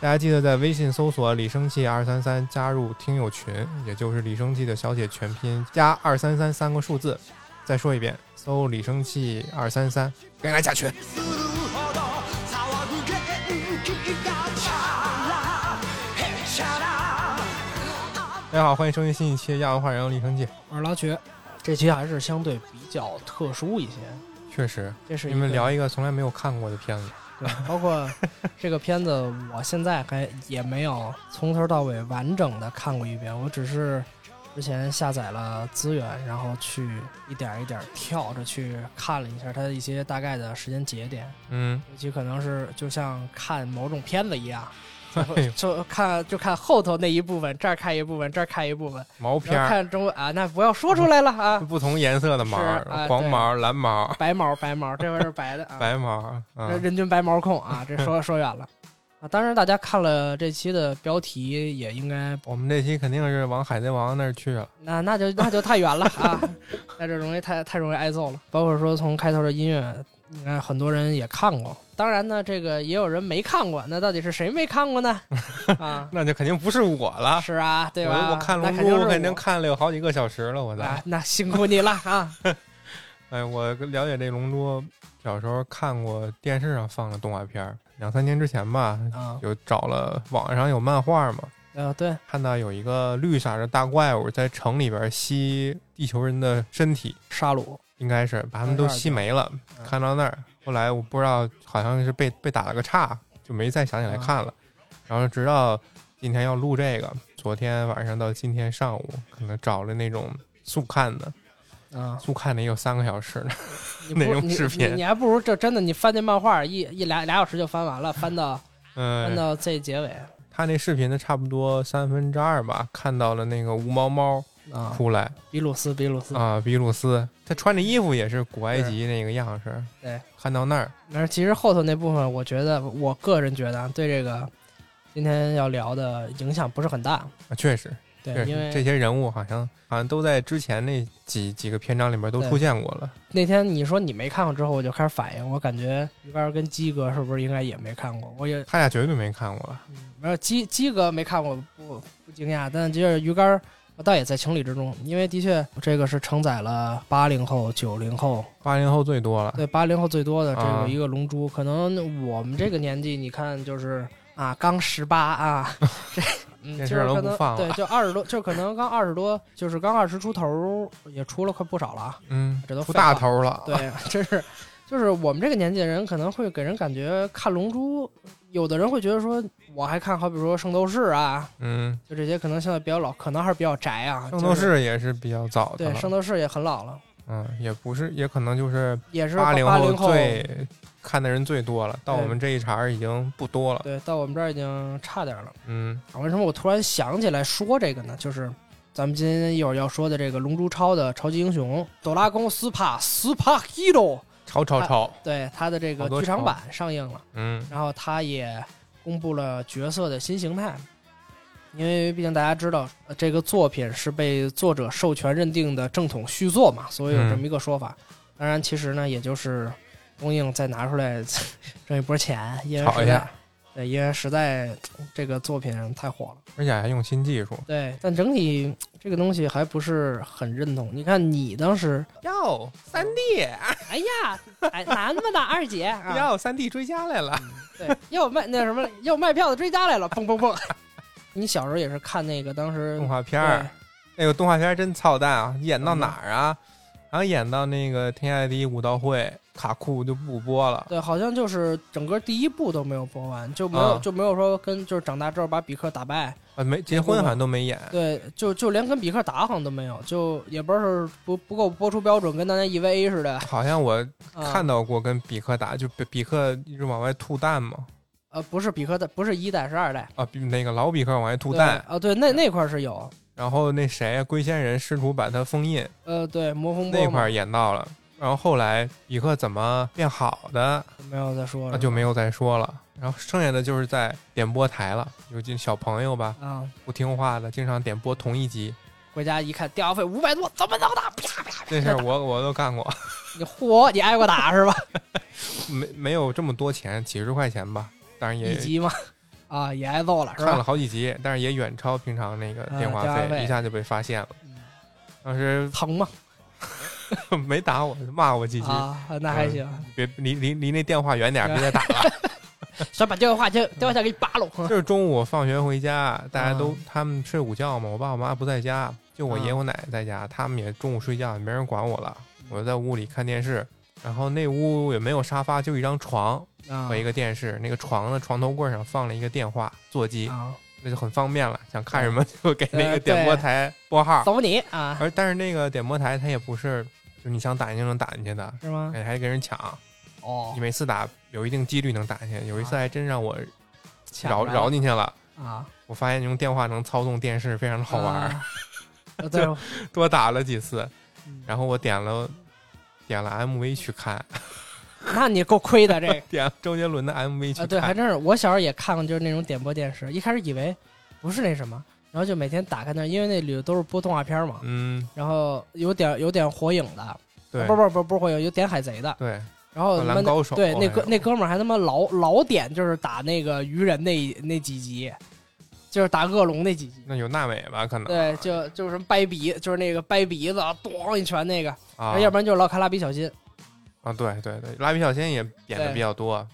大家记得在微信搜索“李生气二三三”加入听友群，也就是李生气的小写全拼加二三三三个数字。再说一遍，搜“李生气二三三”，赶紧来加群。するほど騒ぐ元気がチャラへっちゃら大家好，欢迎收听新一期的《亚文化人》，李生气。我是老曲，这期还是相对比较特殊一些，确实，这是一个你们聊一个从来没有看过的片子。 对，包括这个片子，我现在还也没有从头到尾完整的看过一遍，我只是之前下载了资源，然后去一点一点跳着去看了一下它的一些大概的时间节点，嗯，尤其可能是就像看某种片子一样。就看就看后头那一部分，这儿看一部分，这儿看一部分，毛片儿，看中啊，那不要说出来了啊，不同颜色的毛儿啊，黄毛、蓝毛、白毛白毛，这回是白的啊，白毛。这嗯，人均白毛控啊，这说 说远了啊。当然，大家看了这期的标题，也应该我们这期肯定是往海贼王那儿去了。那那就那就太远了啊，那这容易太太容易挨揍了。包括说从开头的音乐，应该很多人也看过。当然呢，这个也有人没看过，那到底是谁没看过呢？啊，那就肯定不是我了。是啊，对吧？我我看龙珠，我肯定看了有好几个小时了，我啊在。，那辛苦你了啊！哎，我了解这龙珠，小时候看过电视上放的动画片儿，两三年之前吧，啊，就找了网上有漫画嘛，呃，对，看到有一个绿色的大怪物在城里边吸地球人的身体，沙鲁应该是把他们都吸没了。嗯看到那儿，后来我不知道，好像是被被打了个岔，就没再想起来看了。然后直到今天要录这个，昨天晚上到今天上午，可能找了那种速看的，啊，速看的也有三个小时呢。你不 那种视频你你还不如这真的，你翻那漫画一一俩俩小时就翻完了，翻到嗯 翻嗯，到这结尾他那视频的差不多三分之二吧，看到了那个无毛猫啊，出来比鲁斯比鲁斯，啊，比鲁斯，他穿的衣服也是古埃及那个样式。对，看到那儿，但是其实后头那部分，我觉得我个人觉得啊对这个今天要聊的影响不是很大。啊确实，对确，实因为这些人物好像好像都在之前那几几个篇章里面都对出现过了。那天你说你没看过之后，我就开始反应，我感觉鱼竿跟鸡哥是不是应该也没看过？我也他俩绝对没看过了。没有鸡鸡哥没看过，不不惊讶，但就是鱼竿。我倒也在情理之中，因为的确这个是承载了八零后、九零后，八零后最多了，对八零后最多的这啊个一个龙珠。可能我们这个年纪，你看就是啊，刚十八啊，这嗯，电视就是可能对，就二十多，就可能刚二十多，就是刚二十出头，也出了快不少了啊。嗯，这都出大头了。对，真是，就是我们这个年纪的人可能会给人感觉看龙珠，有的人会觉得说，我还看好比说圣斗士啊，嗯，就这些可能现在比较老，可能还是比较宅啊。圣斗士也是比较早的对。圣斗士也很老了，嗯，也不是，也可能就是也是八零后。最看的人最多了，到我们这一茬儿已经不多了。对，到我们这儿已经差点了。嗯啊为什么我突然想起来说这个呢？就是咱们今天一会儿要说的这个《龙珠超》的超级英雄哆啦公斯帕斯帕 Hero，超超超，对他的这个剧场版上映了。嗯然后他也公布了角色的新形态，因为毕竟大家知道，呃这个作品是被作者授权认定的正统续作嘛，所以有这么一个说法。当然，其实呢，也就是东映再拿出来 挣一波钱，因为实在炒一下，对，因为实在这个作品太火了。而且还用新技术。对，但整体这个东西还不是很认同。你看，你当时，哟，三 D，哎呀，哎，男的呢，二姐啊，哟，三 D 追加来了。对，又卖那什么，又卖票的追加来了，砰砰砰！你小时候也是看那个当时动画片儿，那个动画片儿真操蛋啊！演到哪儿啊？然后演到那个天下第一武道会，卡库就不播了。对，好像就是整个第一部都没有播完，就没有、啊就没有说跟就是长大之后把比克打败，啊，没结婚好像都没演。对，就就连跟比克打好像都没有，就也不知道是不不够播出标准，跟大家 EVA 似的。好像我啊、看到过跟比克打，就比比克一直往外吐蛋嘛。呃，不是比克的，不是一代，是二代。啊，比那个老比克往外吐蛋，啊，对，那那块儿是有，然后那谁啊，龟仙人试图把他封印，呃，对，魔风波那块儿演到了。然后后来比克怎么变好的，没有再说了，那就没有再说了。然后剩下的就是在点播台了，有些小朋友吧，啊。不听话的，经常点播同一集。回家一看，电话费五百多，怎么能打？啪啪啪！这事儿我我都干过，你嚯，你挨过打是吧？没没有这么多钱，几十块钱吧，当然也一集嘛，啊，也挨揍了是看了？好几集，但是也远超平常那个嗯电话费一下就被发现了。嗯当时疼吗？没打我，骂我几句，啊，那还行。别离离离那电话远点儿，别再打了。想把电话线电话线给你扒了。就是中午放学回家，大家都啊他们睡午觉嘛，我爸我妈不在家，就我啊爷爷我奶奶在家，他们也中午睡觉，没人管我了，我就在屋里看电视。然后那屋也没有沙发，就一张床啊和一个电视。那个床的床头柜上放了一个电话座机，啊，那就很方便了。想看什么就给那呃个点播台拨号。走你啊，而但是那个点播台它也不是，就是你想打进就能打进去的，是吗？哎，还得跟人抢。哦你，每次打有一定几率能打进去，有一次还真让我抢着绕绕进去了。啊，我发现用电话能操纵电视，非常的好玩儿，啊。呃对，多打了几次。嗯然后我点了点了 MV 去看，那你够亏的这个。点周杰伦的 MV 去。对，还真是。我小时候也看过，就是那种点播电视，一开始以为不是那什么，然后就每天打开那，因为那里头都是播动画片嘛，嗯，然后有点有点火影的，对不不不不是火影，有点海贼的，对，然后他妈灌篮高手对那哥那哥们儿还他妈老老点就是打那个鱼人那那几集，就是打恶龙那几集。那有娜美吧？可能对，就就是什么掰鼻，就是那个掰鼻子，咣一拳那个，啊，要不然就是老看蜡笔小新。啊，对对对，蜡笔小新也演的比较多。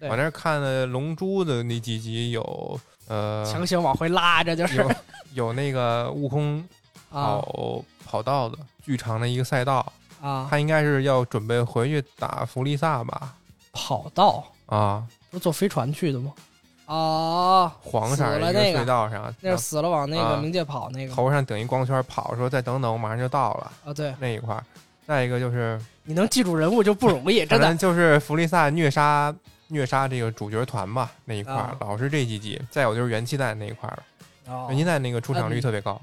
我那看的《龙珠》的那几集有，呃，强行往回拉，这就是。有有那个悟空啊。跑跑道的巨长的一个赛道，啊！他应该是要准备回去打弗利萨吧？跑道？啊，不是坐飞船去的吗？哦，黄色的一个死了那个。隧道上，那是死了往那个啊。冥界跑那个。头上顶一光圈，跑说再等等，我马上就到了啊，对，那一块儿。再一个就是，你能记住人物就不容易，真的。就是弗利萨虐杀虐杀这个主角团吧那一块儿，啊老是这几集。再有就是元气弹那一块儿了，哦元气弹那个出场率嗯特别高，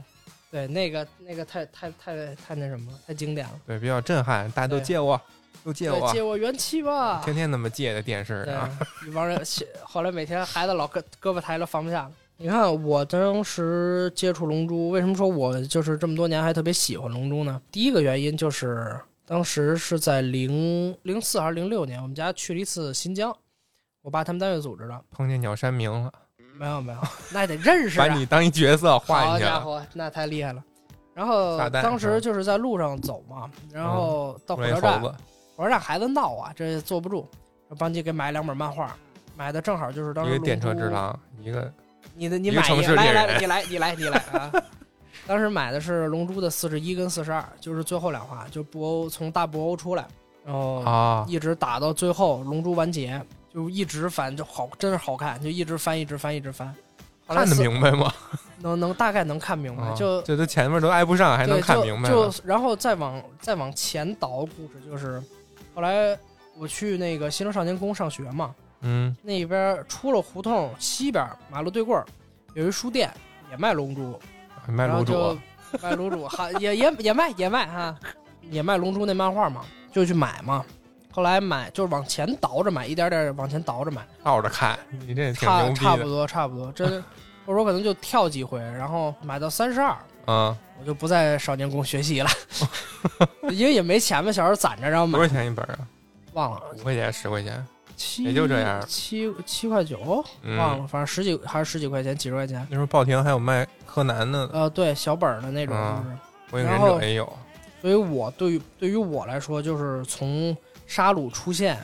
对，那个那个太太太太那什么了，太经典了。对，比较震撼，大家都借我，都借对，我，借我元气吧。天天那么借的电视啊，，一帮人，后来每天孩子老胳胳膊抬了放不下了。你看我当时接触龙珠，为什么说我就是这么多年还特别喜欢龙珠呢？第一个原因就是当时是在零零四还是零六年，我们家去了一次新疆，我爸他们单位组织的。碰见鸟山明了，没有没有，那也得认识啊。把你当一角色画好进去了，家伙，那太厉害了。然后当时就是在路上走嘛，然后到火车站，猴子，火车站孩子闹啊，这坐不住，帮你给买两本漫画，买的正好就是当时一个电车之狼，一个你的你买一个，来来你来你来你来啊！当时买的是《龙珠》的四十一跟四十二，就是最后两话，就布欧从大布欧出来，然后啊，一直打到最后龙珠完结，就一直翻，就好，真是好看，就一直翻，一直翻，一直翻。后来看得明白吗？能能大概能看明白，啊就这都前面都挨不上，还能看明白就了然后再往再往前倒故事，就是后来我去那个新城少年宫上学嘛，嗯，那边出了胡同西边马路对过儿有一书店，也卖龙珠，卖卤煮然后就卖龙珠，哈也也也卖也卖哈，也卖龙珠那漫画嘛，就去买嘛。后来买就是往前倒着买，一点点往前倒着买，倒着看，你这挺差逼的，差不多差不多，真或者说可能就跳几回，然后买到三十二，嗯，我就不在少年宫学习了，因为也没钱嘛，小时候攒着，然后买。多少钱一本啊？忘了。五块钱、十块钱，七也就这样。七七块九，嗯。忘了，反正十几还是十几块钱，几十块钱。那时候报亭还有卖柯南的，呃，对，小本儿的那种，啊就是。火影忍然后者也有，所以我对于对于我来说，就是从沙鲁出现，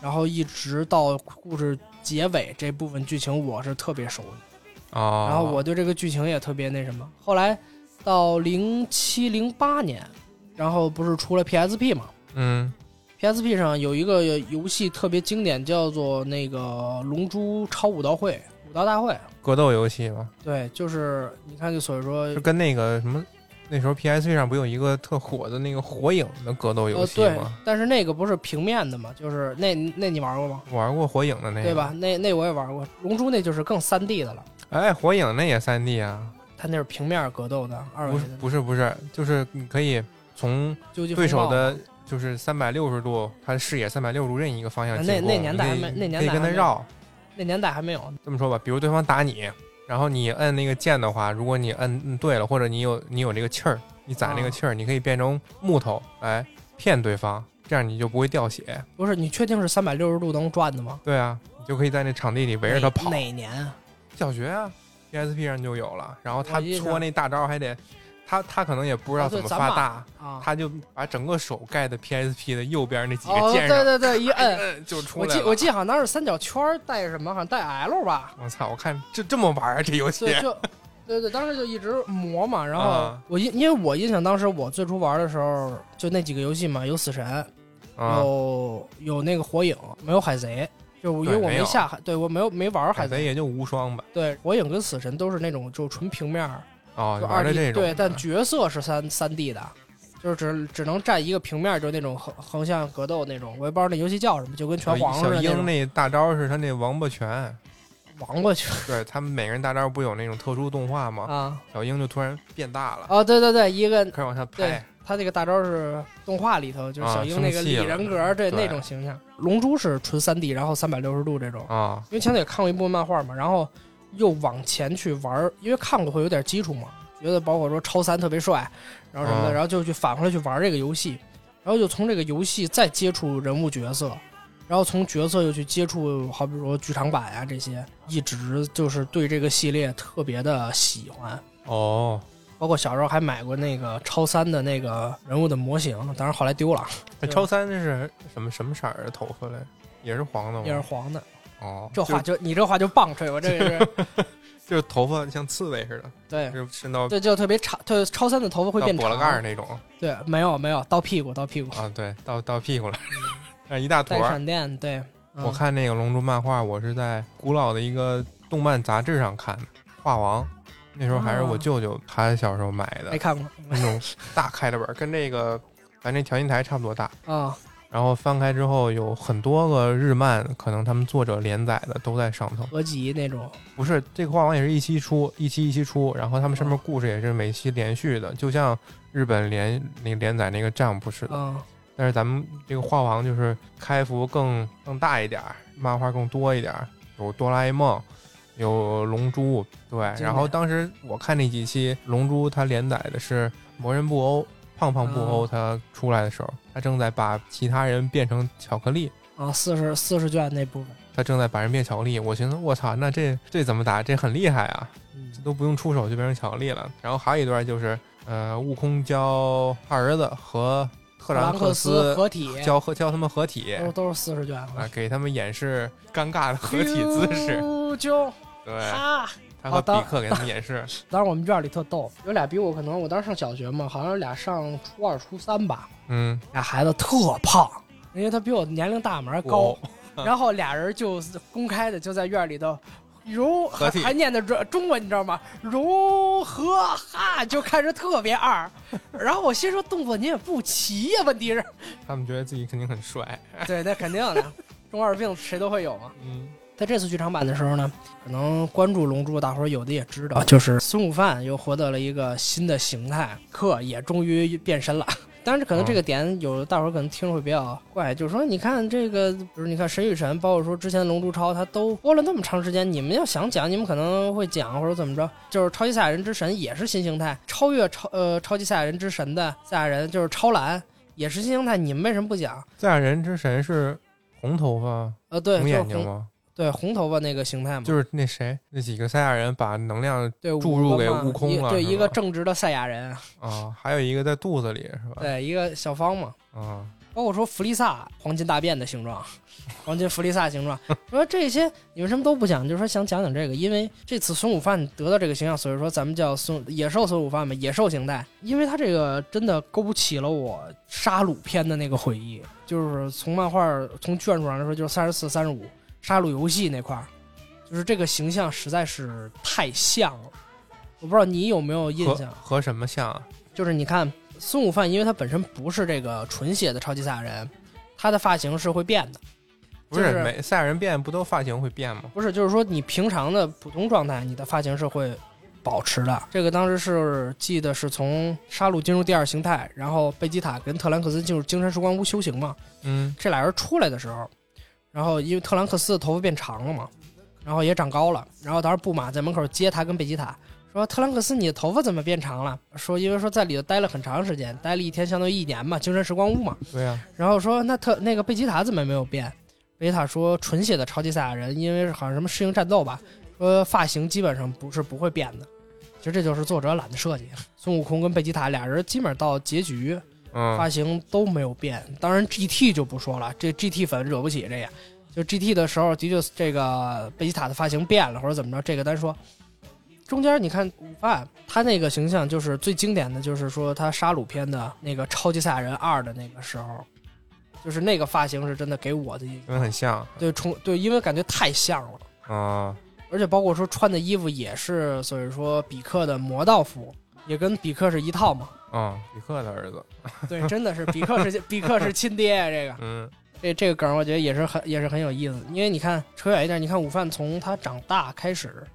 然后一直到故事结尾这部分剧情，我是特别熟的。哦，然后我对这个剧情也特别那什么。后来到零七零八年，然后不是出了 PSP 嘛嗯？PSP 上有一个游戏特别经典，叫做那个《龙珠超武道会》武道大会。格斗游戏嘛，对，就是你看，就所以说是跟那个什么，那时候 PSP 上不有一个特火的那个火影的格斗游呃对戏吗？，但是那个不是平面的嘛，就是那那你玩过吗？玩过火影的那个，对吧？？那那我也玩过，龙珠那就是更三 D 的了，哎，火影那也三 D 啊？它那是平面格斗的二维不是，不是不是，就是你可以从对手的，就是三百六十度，他的视野三百六十度任意一个方向那那年代还没那年可以代还没有跟他绕。那年代还没有，这么说吧，比如对方打你，然后你摁那个键的话，如果你摁摁对了，或者你有你有这个气儿，你攒那个啊气儿，你可以变成木头来骗对方，这样你就不会掉血。不是你确定是三百六十度能转的吗？对啊，你就可以在那场地里围着他跑。哪年啊？小学啊，PSP 上就有了。然后他搓那大招还得，他他可能也不知道怎么发大，啊，他就把整个手盖在 PSP 的右边那几哦，个键上，对对对，一摁，摁就出我来了。记我记得好像当时三角圈带什么，好像带 L 吧，我操！我看这这么玩啊，这游戏对，就对对，当时就一直磨嘛。然后啊我印，因为我印象当时我最初玩的时候，就那几个游戏嘛，有死神，啊，有有那个火影，没有海贼。就因为我没下海，对我没有没玩海贼。海贼也就无双吧。对，火影跟死神都是那种就纯平面儿，哦，就二 D 这种。对，但角色是三三 D 的，就是只只能占一个平面儿，就那种横横向格斗那种。我也不知道那游戏叫什么，就跟拳皇似小鹰的那大招是他那王八拳，王八拳对他们每个人大招不有那种特殊动画吗？啊！小鹰就突然变大了，哦，对对对，一个开始往下对拍。他那个大招是动画里头，就是啊小樱那个李生气了人格，对对那种形象。龙珠是纯三 D，然后三百六十度这种。啊，因为前头也看过一部漫画嘛，然后又往前去玩，因为看过会有点基础嘛，觉得包括说超三特别帅，然后什么的，啊然后就去反过来去玩这个游戏，然后就从这个游戏再接触人物角色，然后从角色又去接触，好比说剧场版呀、这些，一直就是对这个系列特别的喜欢。哦，包括小时候还买过那个超三的那个人物的模型，当然后来丢了，那超三那是什么什么色儿的头发嘞？也是黄的吗？也是黄的。哦，这话就你这话就棒槌，我这个是 就是头发像刺猬似的，对是伸到对，就特别长，就超三的头发会变长。到脖子盖儿那种对，没有没有，到屁股到屁股，啊，对，到到屁股了，啊一大坨。带闪电，对。嗯我看那个《龙珠》漫画，我是在古老的一个动漫杂志上看的，《画王》，那时候还是我哦舅舅他小时候买的没看过那种大开的本儿，跟这个咱这调音台差不多大。啊，然后翻开之后有很多个日漫，可能他们作者连载的都在上头。合集那种不是这个画王也是一期出，一期一期出，然后他们上面故事也是每期连续的，就像日本连那个连载那个 Jump 似的。啊，但是咱们这个画王就是开服更更大一点儿，漫画更多一点儿，有哆啦 A 梦，有龙珠，对。然后当时我看那几期龙珠，它连载的是魔人布欧，胖胖布欧，啊他出来的时候，他正在把其他人变成巧克力。啊，四十四十卷那部分，他正在把人变巧克力，我寻思我操，那这这怎么打？这很厉害啊！这都不用出手就变成巧克力了。然后还有一段就是，呃，悟空教他儿子和特兰克克斯合体，教和教他们合体都都是四十卷啊，给他们演示尴尬的合体姿势。就对，哈。他和比克给他们演示。当时我们院里特逗，有俩比我可能我当时上小学嘛，好像俩上初二初三吧，嗯，俩孩子特胖，因为他比我年龄大嘛，还高哦，然后俩人就公开的就在院里头。融合还还念的中中文，你知道吗？融合哈就看着特别二，然后我心说动作你也不齐呀、问题是，他们觉得自己肯定很帅。对，那肯定的，中二病谁都会有嘛。嗯，在这次剧场版的时候呢，可能关注《龙珠》，大伙儿有的也知道，就是孙悟饭又获得了一个新的形态，克也终于变身了。当然，可能这个点有大伙儿可能听着会比较怪，就是说，你看这个，比如你看神与神，包括说之前《龙珠超》，它都播了那么长时间，你们要想讲，你们可能会讲或者怎么着，就是超级赛亚人之神也是新形态，超越超呃超级赛亚人之神的赛亚人就是超蓝也是新形态，你们为什么不讲？赛亚人之神是红头发、呃，对，红眼睛吗？对红头发那个形态嘛，就是那谁，那几个赛亚人把能量对，注入给悟空了对，一个正直的赛亚人，啊，还有一个在肚子里是吧？对，一个小方嘛。啊，包括说弗利萨黄金大便的形状，黄金弗利萨形状，说这些你为什么都不讲？就是说想讲讲这个，因为这次孙悟饭得到这个形象，所以说咱们叫孙野兽孙悟饭嘛，野兽形态。因为他这个真的勾起了我杀戮篇的那个回忆，就是从漫画从卷数上来说，就是三十四、三十五杀戮游戏那块儿，就是这个形象实在是太像了。我不知道你有没有印象？和什么像啊？就是你看孙悟饭，因为他本身不是这个纯血的超级赛亚人，他的发型是会变的。不就是是每赛亚人变不都发型会变吗？不是，就是说你平常的普通状态，你的发型是会保持的。这个当时是记得是从杀戮进入第二形态，然后贝吉塔跟特兰克斯进入精神时光屋修行嘛。嗯，这俩人出来的时候，然后因为特兰克斯的头发变长了嘛，然后也长高了，然后当时布玛在门口接他跟贝吉塔。说特兰克斯，你的头发怎么变长了？说因为说在里头待了很长时间，待了一天相当于一年嘛，精神时光屋嘛。对呀、然后说那特那个贝吉塔怎么没有变？贝吉塔说纯血的超级赛亚人，因为好像什么适应战斗吧，说发型基本上不是不会变的。其实这就是作者懒得设计。孙悟空跟贝吉塔俩人基本上到结局嗯发型都没有变。当然 GT 就不说了，这 GT 粉惹不起这个。就 GT 的时候，的确这个贝吉塔的发型变了，或者怎么着，这个单说。中间你看午饭，他那个形象就是最经典的，就是说他杀戮篇的那个超级赛亚人二的那个时候，就是那个发型是真的给我的印因为很像对重对，因为感觉太像了，啊，而且包括说穿的衣服也是，所以说比克的魔道服也跟比克是一套嘛。啊，比克的儿子，对，真的是比克是 比克是亲爹，这个嗯这这个梗我觉得也是很也是很有意思，因为你看扯远一点，你看午饭从他长大开始，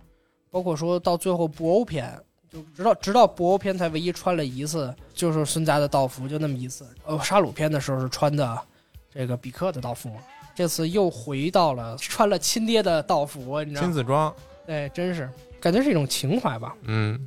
包括说到最后布欧篇，就直到直到布欧篇才唯一穿了一次，就是孙家的道服，就那么一次。呃，沙鲁篇的时候是穿的这个比克的道服，这次又回到了穿了亲爹的道服，你知道吗？亲子装，对，真是感觉是一种情怀吧。嗯，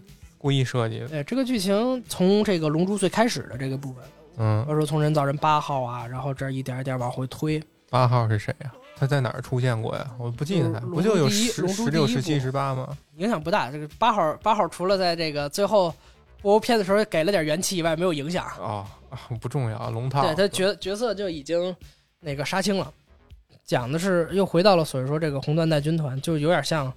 故意设计的，对，这个剧情从这个龙珠最开始的这个部分，嗯比，如说从人造人八号啊，然后这一点一点往回推，八号是谁呀？他在哪儿出现过呀？我不记得他，不就有十十六、十七、十八吗？影响不大。这个八号八号除了在这个最后播片的时候给了点元气以外，没有影响。哦，啊不重要，龙套，对他角角色就已经那个杀青了，讲的是又回到了所以说这个红缎带军团，就有点像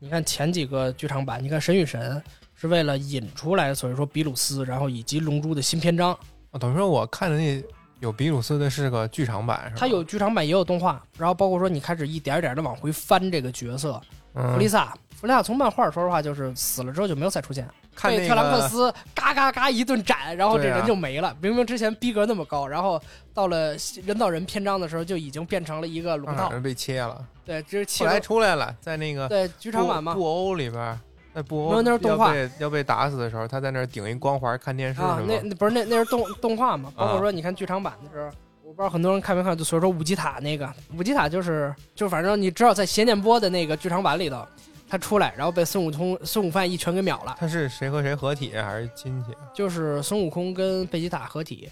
你看前几个剧场版，你看神与神是为了引出来，所以说比鲁斯，然后以及龙珠的新篇章，哦等于说我看的那有比鲁斯的是个剧场版，是吧？它有剧场版也有动画，然后包括说你开始一点一点的往回翻这个角色，嗯弗利萨。弗利萨从漫画说实话就是死了之后就没有再出现，看那被特兰克斯嘎嘎嘎一顿斩，然后这人就没了。明明之前逼格那么高，然后到了人造人篇章的时候就已经变成了一个龙套。让人被切了，对，这是后来切出来了，在那个对剧场版嘛布布欧里边儿，在布欧那是动画要被要被打死的时候，他在那儿顶一光环看电视？那那不是那那是动动画嘛？包括啊说你看剧场版的时候。我不知道很多人看没看，就所以说五级塔那个五级塔就是就反正你知道在邪念波的那个剧场版里头，他出来然后被孙悟空孙悟饭一拳给秒了，他是谁和谁合体还是亲戚？就是孙悟空跟贝吉塔合体，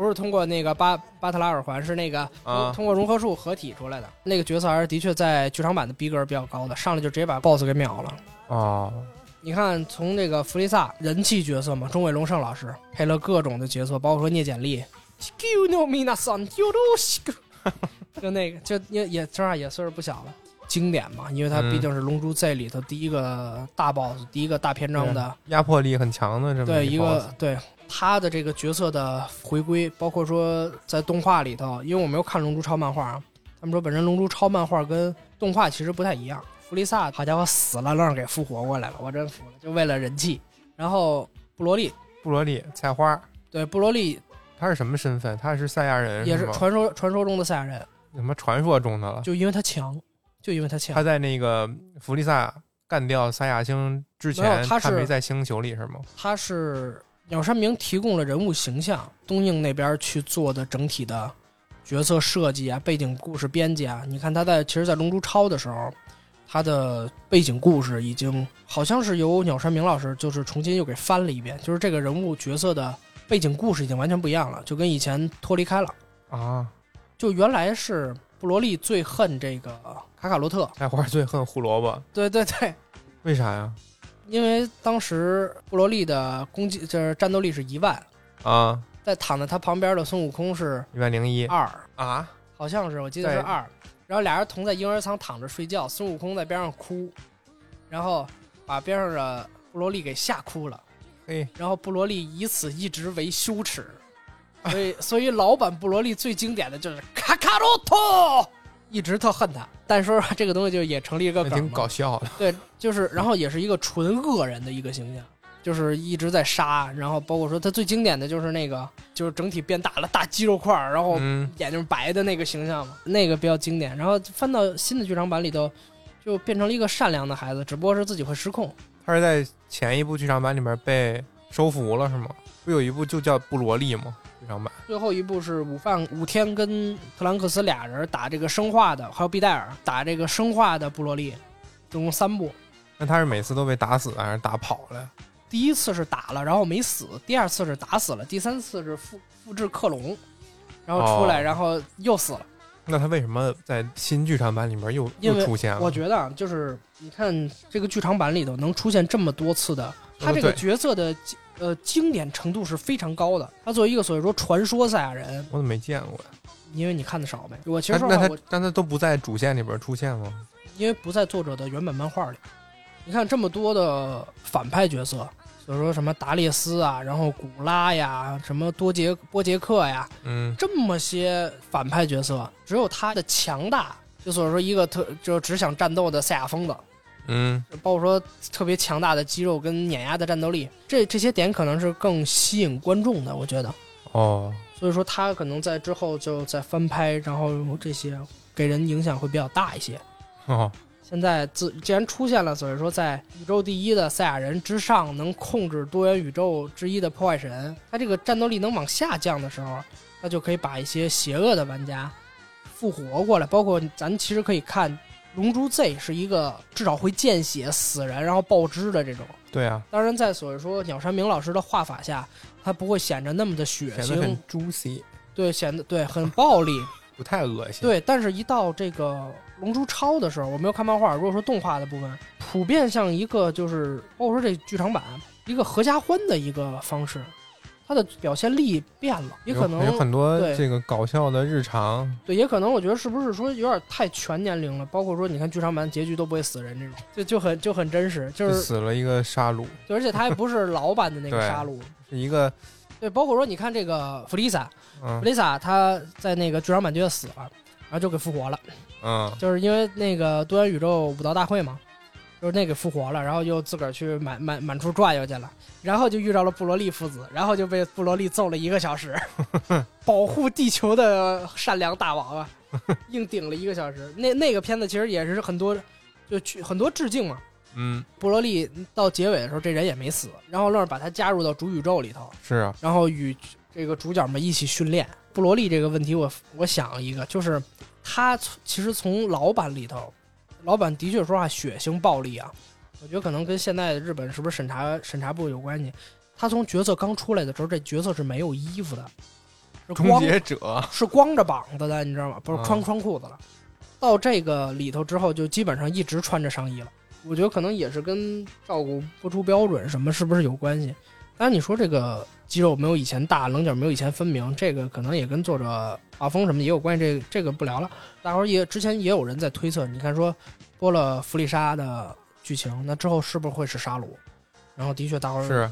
不是通过那个巴巴特拉耳环，是那个、啊通过融合术合体出来的。那个角色还是的确在剧场版的逼格比较高的，上来就直接把 BOSS 给秒了。哦，你看，从这个弗利萨人气角色嘛，中尾龙胜老师配了各种的角色，包括说聂简历，就那个就也也说实话也岁数不小了，经典嘛，因为他嗯毕竟是《龙珠 Z》里头第一个大 BOSS，第一个大篇章的。压迫力很强的这么对一个对他的这个角色的回归，包括说在动画里头，因为我没有看《龙珠超》漫画啊，他们说本身《龙珠超》漫画跟动画其实不太一样。弗利萨好家伙死了，愣是给复活过来了，我真服了，就为了人气。然后布罗利，布罗利菜花，对布罗利他是什么身份？他是赛亚人，也是传说传说中的赛亚人，什么传说中的了？就因为他强，就因为他强他。在那个弗利萨干掉赛亚星之前，有他是没在星球里是吗？他是鸟山明提供了人物形象，东映那边去做的整体的角色设计啊、背景故事编辑啊。你看他在其实，在《龙珠超》的时候，他的背景故事已经好像是由鸟山明老师就是重新又给翻了一遍，就是这个人物角色的背景故事已经完全不一样了，就跟以前脱离开了。啊，就原来是布罗利最恨这个卡卡罗特，菜花最恨胡萝卜，对对对，为啥呀？因为当时布罗利的攻击就是战斗力是一万，啊，在躺在他旁边的孙悟空是一万零一。二，啊，好像是我记得是对。二。然后俩人同在婴儿舱躺着睡觉，孙悟空在边上哭，然后把边上的布罗利给吓哭了。嘿，然后布罗利以此一直为羞耻，所以 所以老版布罗利最经典的就是卡卡罗托，一直特恨他。但说实话，这个东西就也成立一个梗挺搞笑的。对，就是然后也是一个纯恶人的一个形象，就是一直在杀，然后包括说他最经典的就是那个就是整体变大了大肌肉块儿，然后嗯，眼睛白的那个形象嘛，那个比较经典。然后翻到新的剧场版里头，就变成了一个善良的孩子，只不过是自己会失控。他是在前一部剧场版里面被收服了是吗？不有一部就叫布罗利吗？剧场版最后一部是午饭五天跟特兰克斯俩人打这个生化的，还有毕戴尔打这个生化的布罗利，总共三部。那他是每次都被打死还是打跑了？第一次是打了，然后没死；第二次是打死了；第三次是复复制克隆，然后出来，哦然后又死了。那他为什么在新剧场版里面又又出现了？我觉得啊，就是你看这个剧场版里头能出现这么多次的，他这个角色的呃经典程度是非常高的。他作为一个所谓说传说赛亚人，我怎么没见过呀？因为你看的少呗。我其实那他但他都不在主线里边出现吗？因为不在作者的原本漫画里。你看这么多的反派角色，所以说什么达列斯啊，然后古拉呀，什么多杰波杰克呀，嗯，这么些反派角色，只有他的强大，就所以说一个特就只想战斗的赛亚疯子，嗯，包括说特别强大的肌肉跟碾压的战斗力，这这些点可能是更吸引观众的，我觉得。哦，所以说他可能在之后就在翻拍，然后这些给人影响会比较大一些。哦，现在自既然出现了，所以说在宇宙第一的赛亚人之上，能控制多元宇宙之一的破坏神，他这个战斗力能往下降的时候，他就可以把一些邪恶的玩家复活过来。包括咱其实可以看《龙珠 Z》是一个至少会见血、死人然后爆汁的这种。对啊，当然，在所谓说鸟山明老师的画法下，它不会显得那么的血腥显得很，juicy，对，显得对很暴力。不太恶心。，对，但是一到这个《龙珠超》的时候，我没有看漫画。如果说动画的部分，普遍像一个就是包括说这剧场版一个合家欢的一个方式，它的表现力变了，也可能有很多这个搞笑的日常。对，也可能我觉得是不是说有点太全年龄了？包括说你看剧场版结局都不会死人这种，就就很就很真实，就就是死了一个杀戮，对，而且他还不是老版的那个杀戮。是一个对，包括说你看这个弗丽萨，弗嗯利萨她在那个剧场版就死了，然后就给复活了。嗯就是因为那个多元宇宙武道大会嘛，就是那给复活了，然后又自个儿去满满满处转悠去了，然后就遇到了布罗利父子，然后就被布罗利揍了一个小时，保护地球的善良大王啊，硬顶了一个小时。那那个片子其实也是很多就去很多致敬嘛。嗯，布罗利到结尾的时候，这人也没死，然后愣是把他加入到主宇宙里头，是啊，然后与这个主角们一起训练。布罗利这个问题我，我想一个，就是他其实从老版里头，老版的确说话血腥暴力啊，我觉得可能跟现在的日本是不是审查审查部有关系。他从角色刚出来的时候，这角色是没有衣服的，是终光结者，是光着膀子的，你知道吗？不是啊穿穿裤子了。到这个里头之后，就基本上一直穿着上衣了。我觉得可能也是跟照顾播出标准什么是不是有关系？当然，你说这个肌肉没有以前大，棱角没有以前分明，这个可能也跟作者画风什么也有关系。这个这个不聊了。大伙儿也之前也有人在推测，你看说播了弗利莎的剧情，那之后是不是会是沙鲁？然后的确，大伙儿是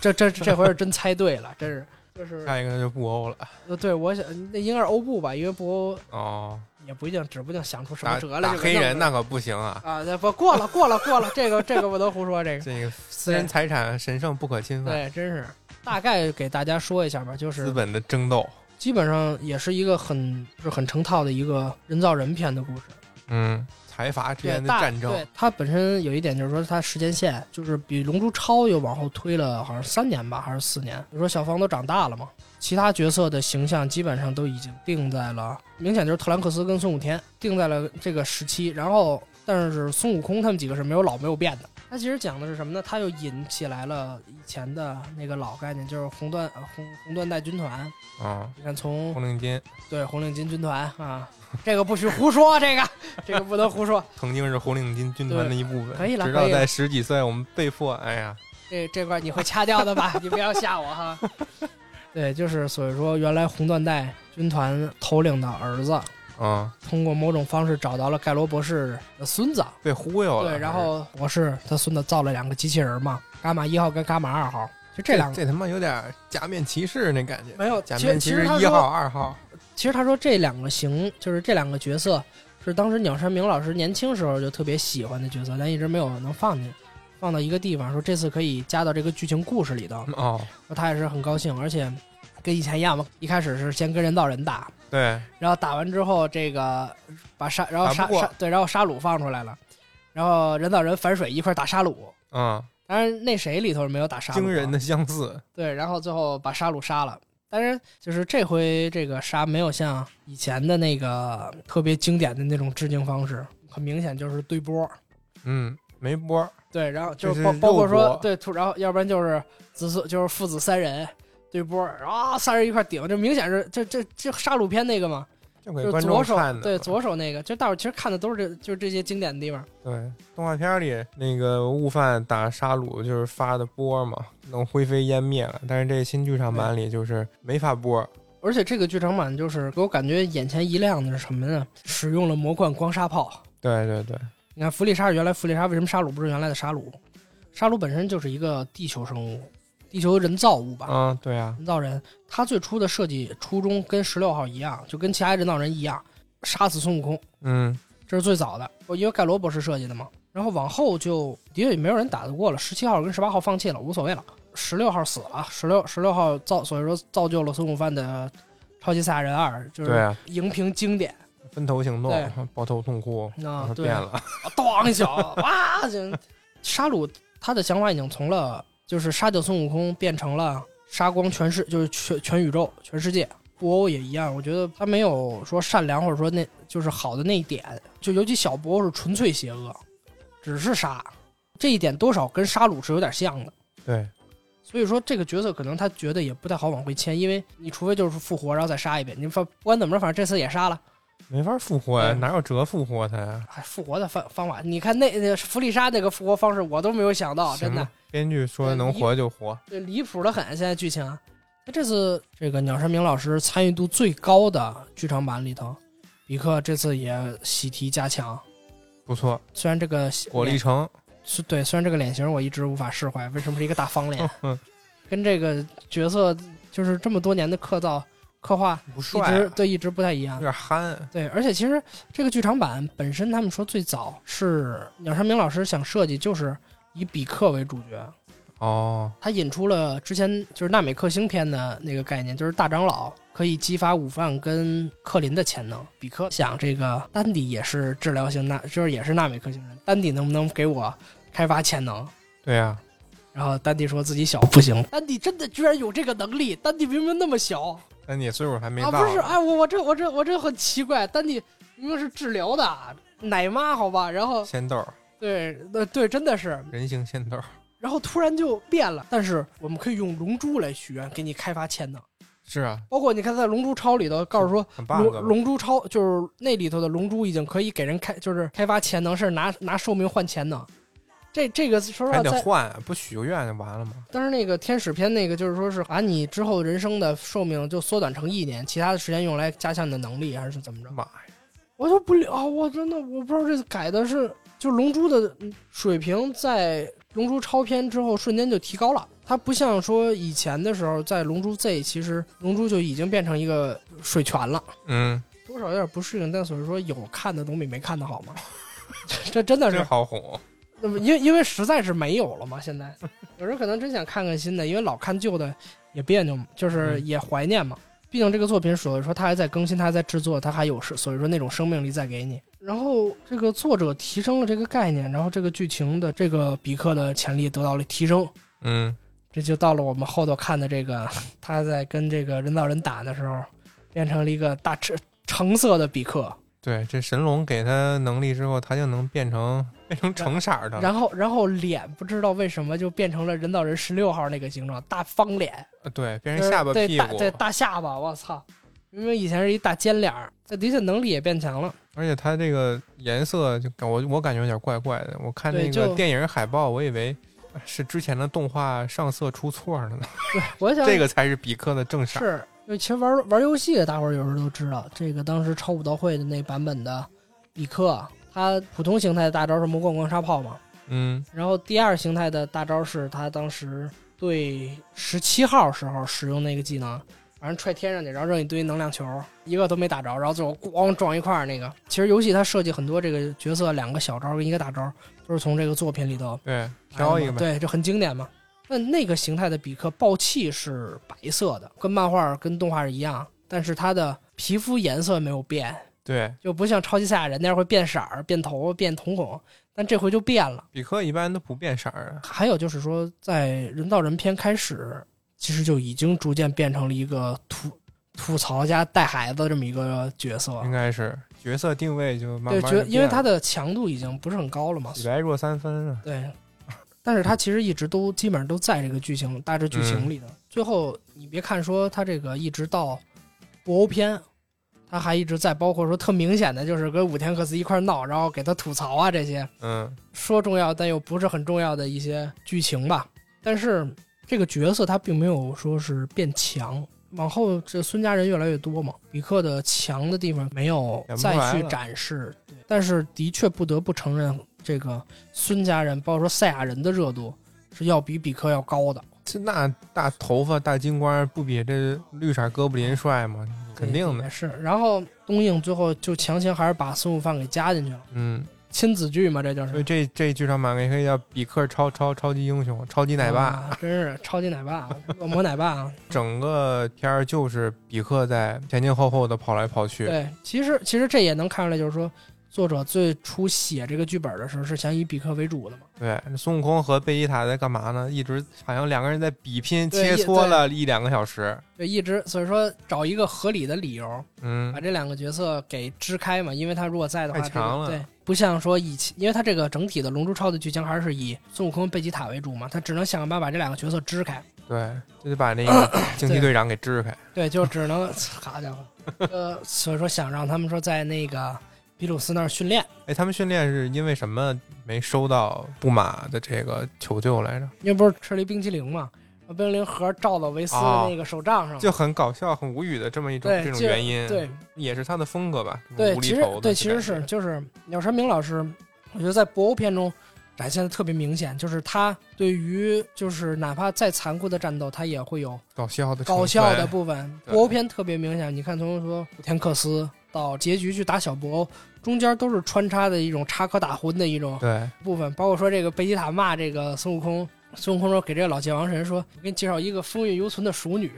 这这这这回是真猜对了，真是就是下一个就布欧了。呃，对，我想那应该是欧布吧，因为布欧哦，也不一定，指不定想出什么辙来打黑人那可不行啊，啊，那不过了，过了，过了，这个这个不能胡说，这个这个私人财产神圣不可侵犯，对，真是大概给大家说一下吧，就是资本的争斗。基本上也是一个很是很成套的一个人造人片的故事。嗯，财阀之，间的战争。对它本身有一点就是说，它时间线就是比《龙珠超》又往后推了，好像三年吧，还是四年。你说小芳都长大了嘛，其他角色的形象基本上都已经定在了，明显就是特兰克斯跟孙悟天定在了这个时期。然后，但是孙悟空他们几个是没有老没有变的。它其实讲的是什么呢？它又引起来了以前的那个老概念，就是红缎呃红红缎带军团。啊，你看从红领巾对红领巾军团啊，这个不许胡说，这个这个不能胡说。曾经是红领巾军团的一部分，可以了直到在十几岁，我们被迫，哎呀，这这块你会掐掉的吧？你不要吓我哈。对，就是所以说，原来红缎带军团头领的儿子，啊，通过某种方式找到了盖罗博士的孙子。被忽悠了。对，然后博士他孙子造了两个机器人嘛，伽马一号跟伽马二号。就这两个这他妈有点假面骑士那感觉。没有，假面骑士一号、二号，其实他说这两个型，就是这两个角色，是当时鸟山明老师年轻时候就特别喜欢的角色，但一直没有能放进放到一个地方。说这次可以加到这个剧情故事里头，哦，他也是很高兴，而且跟以前一样嘛，一开始是先跟人造人打，对，然后打完之后这个把沙，然后沙沙对，然后沙鲁放出来了，然后人造人反水一块打沙鲁。嗯，当然，那谁里头没有打沙鲁啊？惊人的相似。对，然后最后把沙鲁杀了。当然，就是这回这个杀没有像以前的那个特别经典的那种致敬方式，很明显就是对波。嗯，没波。对，然后就是是包包括说对，突然后要不然就是子孙就是父子三人对波，啊，三人一块顶，这明显是这这这杀戮片那个嘛。就给观左手众看的。对左手那个，就大伙其实看的都是这就是这些经典的地方。对，动画片里那个悟饭打沙鲁就是发的波嘛，能灰飞烟灭了。但是这新剧场版里就是没发波，而且这个剧场版就是给我感觉眼前一亮的是什么呢？使用了魔幻光沙炮。对对对，你看弗利沙是原来弗利沙，为什么沙鲁不是原来的沙鲁？沙鲁本身就是一个地球生物，地球人造物吧，嗯，对啊，人造人。他最初的设计初衷跟十六号一样，就跟其他人造人一样，杀死孙悟空，嗯，这是最早的，因为盖罗博士设计的嘛。然后往后就的确也没有人打得过了，十七号跟十八号放弃了，无所谓了。十六号死了，十六十六号造，所以说造就了孙悟饭的超级赛亚人二，就是荧屏经典分头行动，抱头痛哭，啊变，了，咣一脚，哇！就沙鲁他的想法已经从了就是杀掉孙悟空变成了杀光全世，就是全全宇宙全世界。布欧也一样，我觉得他没有说善良或者说那就是好的那一点，就尤其小布欧是纯粹邪恶，只是杀，这一点多少跟沙鲁是有点像的。对，所以说这个角色可能他觉得也不太好往回迁，因为你除非就是复活然后再杀一遍，你反不管怎么着，反正这次也杀了。没法复活呀，对哪有辙复活他呀？哎，复活的方方法，你看那那弗利沙那个复活方式，我都没有想到，真的，编剧说能活就活，这离谱的很。现在剧情，那这次这个鸟山明老师参与度最高的剧场版里头，比克这次也喜提加强。不错，虽然这个脸果粒橙，是对，虽然这个脸型我一直无法释怀，为什么是一个大方脸？嗯 跟这个角色就是这么多年的刻造刻画不一帅啊，直对一直不太一样有。点憨，对，而且其实这个剧场版本身，他们说最早是鸟山明老师想设计，就是以比克为主角，哦，他引出了之前就是纳美克星篇的那个概念，就是大长老可以激发午饭跟克林的潜能。比克想这个丹迪也是治疗型纳，就是也是纳美克星人，丹迪能不能给我开发潜能？对呀，然后丹迪说自己小不行，丹迪真的居然有这个能力，丹迪明明那么小但你岁数还没啊，到，不是，哎，我我这我这我这很奇怪，丹尼明明是治疗的奶妈，好吧，然后仙豆，对，呃对，真的是，人形仙豆，然后突然就变了，但是我们可以用龙珠来许愿，给你开发潜能。是啊，包括你看，在《龙珠超》里头，告诉说龙龙珠超就是那里头的龙珠已经可以给人开，就是开发潜能，是拿拿寿命换潜能。这这个说实还话，还得换，不许个愿就完了吗？但是那个天使篇那个就是说是把你之后人生的寿命就缩短成一年，其他的时间用来加强你的能力，还是怎么着？妈呀，我就不了啊！我真的我不知道这改的是，就龙珠的水平在龙珠超篇之后瞬间就提高了。它不像说以前的时候，在龙珠 Z，其实龙珠就已经变成一个水泉了。嗯，多少有点不适应，但所以说有看的总比没看的好嘛。这真的真是，好哄，因为因为实在是没有了嘛。现在有人可能真想看看新的，因为老看旧的也别扭，就是也怀念嘛。毕竟这个作品，所以说它还在更新，它还在制作，它还有是，所以说那种生命力再给你。然后这个作者提升了这个概念，然后这个剧情的这个比克的潜力得到了提升。嗯，这就到了我们后头看的这个，他在跟这个人造人打的时候，变成了一个大橙橙色的比克。对，这神龙给他能力之后，他就能变成变成橙色的，然后，然后脸不知道为什么就变成了人造人十六号那个形状，大方脸，呃对，变成下巴对屁股，大对大下巴，我操！因为以前是一大尖脸儿，这的确能力也变强了。而且他这个颜色就感我我感觉有点怪怪的。我看那个电影海报，我以为是之前的动画上色出错了呢，对，我想 这个才是比克的正色。是，因为其实玩玩游戏大伙儿有时候都知道，这个当时超武道会的那版本的比克，他普通形态的大招是魔幻光沙炮嘛，嗯，然后第二形态的大招是他当时对十七号时候使用那个技能，反正踹天上去，然后扔一堆能量球，一个都没打着，然后最后咣撞一块儿那个。其实游戏它设计很多这个角色两个小招跟一个大招，都是从这个作品里头对，挑一个呗。对，就很经典嘛。那那个形态的比克爆气是白色的，跟漫画跟动画是一样，但是它的皮肤颜色没有变，对，就不像超级赛亚人那样会变色儿、变头、变瞳孔，但这回就变了。比克一般都不变色儿啊。还有就是说，在人造人篇开始，其实就已经逐渐变成了一个吐吐槽加带孩子这么一个角色。应该是角色定位就慢对，慢觉因为它的的强度已经不是很高了嘛。李白弱三分啊。对，但是他其实一直都基本上都在这个剧情大致剧情里的。最后你别看说他这个一直到布欧篇，他还一直在，包括说特明显的就是跟武田克斯一块闹，然后给他吐槽啊这些，嗯说重要但又不是很重要的一些剧情吧。但是这个角色他并没有说是变强，往后这孙家人越来越多嘛，比克的强的地方没有再去展示。但是的确不得不承认，这个孙家人，包括说赛亚人的热度是要比比克要高的。这那大头发大金冠不比这绿色哥布林帅吗？肯定的，是。然后东映最后就强行还是把孙悟饭给加进去了，嗯，亲子剧嘛，这就是。所以这这剧场版也可以叫比克超超超级英雄、超级奶爸。啊真是超级奶爸，恶魔奶爸啊！整个片儿就是比克在前前后后的跑来跑去。对，其实其实这也能看出来，就是说作者最初写这个剧本的时候是想以比克为主的嘛。对，孙悟空和贝吉塔在干嘛呢？一直好像两个人在比拼，切磋了一两个小时。对，一直所以说找一个合理的理由，嗯把，这两个角色给支开嘛。因为他如果在的话，太强了这个对，不像说以前，因为他这个整体的《龙珠超》的剧情还是以孙悟空、贝吉塔为主嘛，他只能想办法把这两个角色支开。对，就得把那个 惊奇队长给支开。对，就只能好家伙，呃，所以说想让他们说在那个比鲁斯那儿训练，哎，他们训练是因为什么没收到布马的这个求救来着？因为不是吃了一冰淇淋嘛，把冰淇淋盒照到维斯的那个手杖上，就很搞笑、很无语的这么一种这种原因，对，也是他的风格吧？对，其实对，其实是就是鸟山明老师，我觉得在博欧片中展现的特别明显，就是他对于就是哪怕再残酷的战斗，他也会有搞笑的搞笑的部分。对博欧片特别明显，你看从说武田克斯到结局去打小博欧，中间都是穿插的一种插科打诨的一种对，部分，包括说这个贝吉塔骂这个孙悟空，孙悟空说给这个老界王神说，我给你介绍一个风韵犹存的熟女，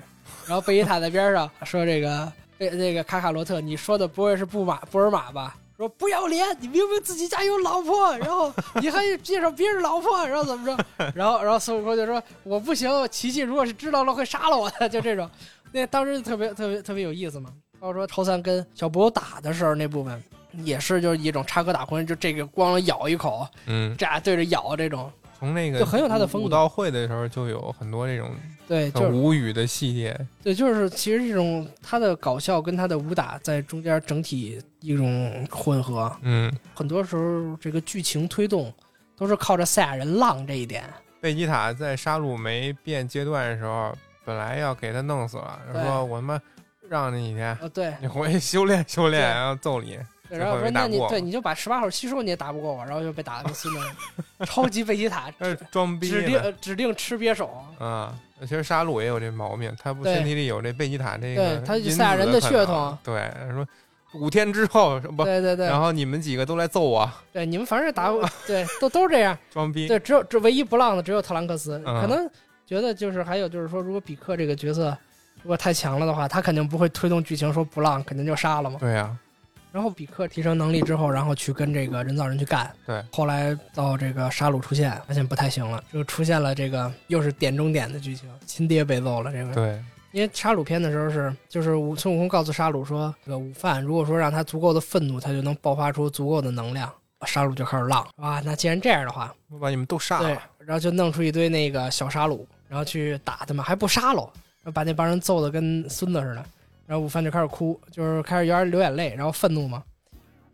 然后贝吉塔在边上说这个贝那个卡卡罗特，你说的不会是布马布尔玛吧？说不要脸，你明明自己家有老婆，然后你还介绍别人老婆，然后怎么着？然后然后孙悟空就说我不行，琪琪如果是知道了会杀了我的，就这种，那当时特别特别特别有意思嘛。包括说超三跟小博打的时候那部分，也是就是一种插科打诨，就这个光咬一口，嗯，这样对着咬这种，从那个就很有他的风格。武道会的时候就有很多这种对，就是无语的细节。对，就是其实这种他的搞笑跟他的武打在中间整体一种混合，嗯，很多时候这个剧情推动都是靠着赛亚人浪这一点。贝吉塔在杀戮没变阶段的时候，本来要给他弄死了，对。说我他妈让你一天，呃，对，你回去修炼修炼，然后揍你。对然后说最后没打过那你对你就把十八号吸收你也打不过我，然后就被打的跟孙子似的超级贝吉塔装逼指定指定吃瘪手。啊！其实杀戮也有这毛病，他不身体里有这贝吉塔这个对他就赛亚人的血统。对，说五天之后不，对对对然后你们几个都来揍我，对，你们凡是打我，对，都都是这样。装逼。对，只有这唯一不浪的只有特兰克斯，嗯可能觉得就是还有就是说，如果比克这个角色如果太强了的话，他肯定不会推动剧情说不浪，肯定就杀了嘛。对呀、然后比克提升能力之后，然后去跟这个人造人去干。对，后来到这个沙鲁出现，发现不太行了，就出现了这个又是点中点的剧情，亲爹被揍了这个。对，因为沙鲁篇的时候是，就是悟孙悟空告诉沙鲁说，这个午饭如果说让他足够的愤怒，他就能爆发出足够的能量。沙鲁就开始浪啊，那既然这样的话，我把你们都杀了对了。，然后就弄出一堆那个小沙鲁，然后去打他们，还不杀喽，然后把那帮人揍的跟孙子似的。然后午饭就开始哭，就是开始有点流眼泪，然后愤怒嘛。